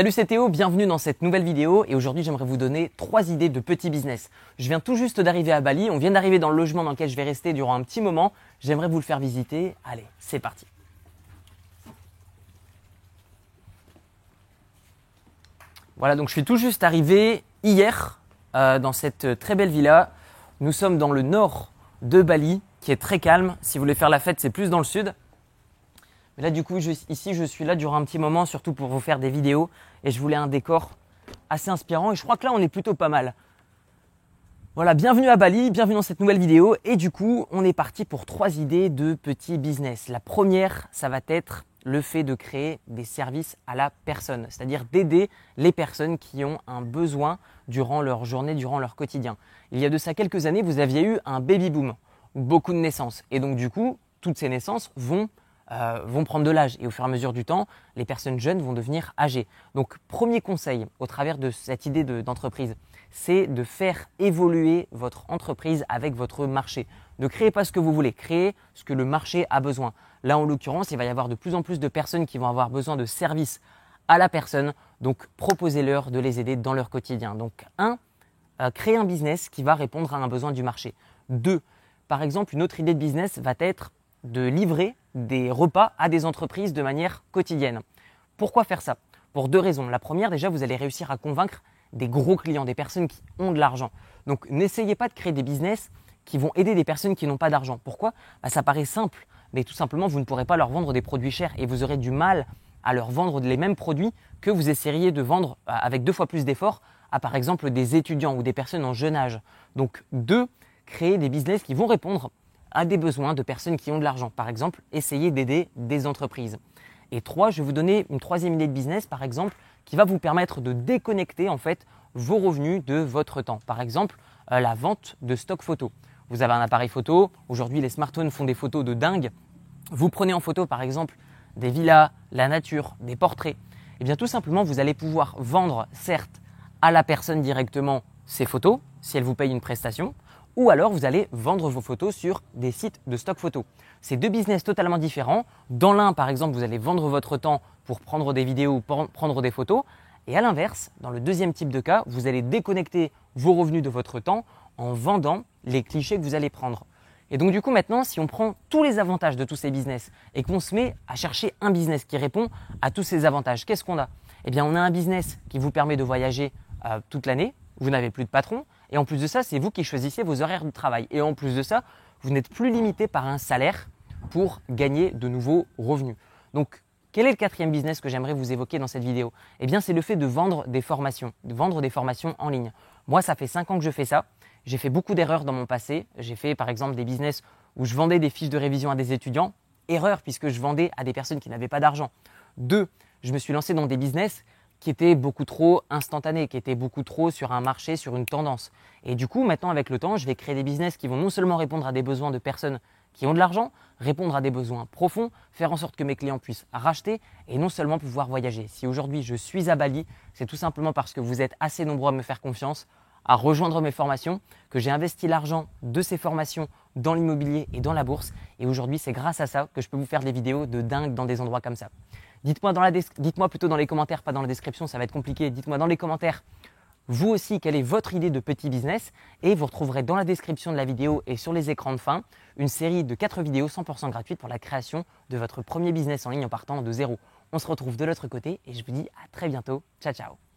Salut c'est Théo, bienvenue dans cette nouvelle vidéo et aujourd'hui j'aimerais vous donner trois idées de petits business. Je viens tout juste d'arriver à Bali, on vient d'arriver dans le logement dans lequel je vais rester durant un petit moment, j'aimerais vous le faire visiter. Allez, c'est parti. Voilà, donc je suis tout juste arrivé hier euh, dans cette très belle villa. Nous sommes dans le nord de Bali qui est très calme. Si vous voulez faire la fête, c'est plus dans le sud. Là, du coup, ici, je suis là durant un petit moment, surtout pour vous faire des vidéos. Et je voulais un décor assez inspirant. Et je crois que là, on est plutôt pas mal. Voilà, bienvenue à Bali, bienvenue dans cette nouvelle vidéo. Et du coup, on est parti pour trois idées de petits business. La première, ça va être le fait de créer des services à la personne, c'est-à-dire d'aider les personnes qui ont un besoin durant leur journée, durant leur quotidien. Il y a de ça quelques années, vous aviez eu un baby boom, beaucoup de naissances. Et donc du coup, toutes ces naissances vont euh, vont prendre de l'âge et au fur et à mesure du temps, les personnes jeunes vont devenir âgées. Donc premier conseil au travers de cette idée d'entreprise, c'est de faire évoluer votre entreprise avec votre marché. Ne créez pas ce que vous voulez, créez ce que le marché a besoin. Là en l'occurrence, il va y avoir de plus en plus de personnes qui vont avoir besoin de services à la personne, donc proposez-leur de les aider dans leur quotidien. Donc un, euh, créez un business qui va répondre à un besoin du marché. Deux, par exemple, une autre idée de business va être de livrer des repas à des entreprises de manière quotidienne. Pourquoi faire ça? Pour deux raisons. La première, déjà, vous allez réussir à convaincre des gros clients, des personnes qui ont de l'argent. Donc n'essayez pas de créer des business qui vont aider des personnes qui n'ont pas d'argent. Pourquoi? Bah, Ça paraît simple, mais tout simplement, vous ne pourrez pas leur vendre des produits chers et vous aurez du mal à leur vendre les mêmes produits que vous essayeriez de vendre euh, avec deux fois plus d'efforts à par exemple des étudiants ou des personnes en jeune âge. Donc deux, créer des business qui vont répondre à des besoins de personnes qui ont de l'argent. Par exemple, essayez d'aider des entreprises. Et trois, je vais vous donner une troisième idée de business, par exemple, qui va vous permettre de déconnecter en fait vos revenus de votre temps. Par exemple, euh, la vente de stock photo. Vous avez un appareil photo. Aujourd'hui, les smartphones font des photos de dingue. Vous prenez en photo, par exemple, des villas, la nature, des portraits. Et eh bien, tout simplement, vous allez pouvoir vendre, certes, à la personne directement ces photos, si elle vous paye une prestation, ou alors vous allez vendre vos photos sur des sites de stock photo. C'est deux business totalement différents. Dans l'un, par exemple, vous allez vendre votre temps pour prendre des vidéos ou prendre des photos. Et à l'inverse, dans le deuxième type de cas, vous allez déconnecter vos revenus de votre temps en vendant les clichés que vous allez prendre. Et donc du coup maintenant, si on prend tous les avantages de tous ces business et qu'on se met à chercher un business qui répond à tous ces avantages, qu'est-ce qu'on a? Eh bien on a un business qui vous permet de voyager euh, toute l'année, vous n'avez plus de patron, et en plus de ça, c'est vous qui choisissez vos horaires de travail. Et en plus de ça, vous n'êtes plus limité par un salaire pour gagner de nouveaux revenus. Donc, quel est le quatrième business que j'aimerais vous évoquer dans cette vidéo? Eh bien, c'est le fait de vendre des formations, de vendre des formations en ligne. Moi, ça fait 5 ans que je fais ça. J'ai fait beaucoup d'erreurs dans mon passé. J'ai fait, par exemple, des business où je vendais des fiches de révision à des étudiants. Erreur, puisque je vendais à des personnes qui n'avaient pas d'argent. Deux, je me suis lancé dans des business qui était beaucoup trop instantané, qui était beaucoup trop sur un marché, sur une tendance. Et du coup, maintenant, avec le temps, je vais créer des business qui vont non seulement répondre à des besoins de personnes qui ont de l'argent, répondre à des besoins profonds, faire en sorte que mes clients puissent racheter et non seulement pouvoir voyager. Si aujourd'hui je suis à Bali, c'est tout simplement parce que vous êtes assez nombreux à me faire confiance, à rejoindre mes formations, que j'ai investi l'argent de ces formations dans l'immobilier et dans la bourse. Et aujourd'hui, c'est grâce à ça que je peux vous faire des vidéos de dingue dans des endroits comme ça. Dites-moi dites plutôt dans les commentaires, pas dans la description, ça va être compliqué. Dites-moi dans les commentaires, vous aussi, quelle est votre idée de petit business? Et vous retrouverez dans la description de la vidéo et sur les écrans de fin une série de 4 vidéos 100% gratuites pour la création de votre premier business en ligne en partant de zéro. On se retrouve de l'autre côté et je vous dis à très bientôt. Ciao ciao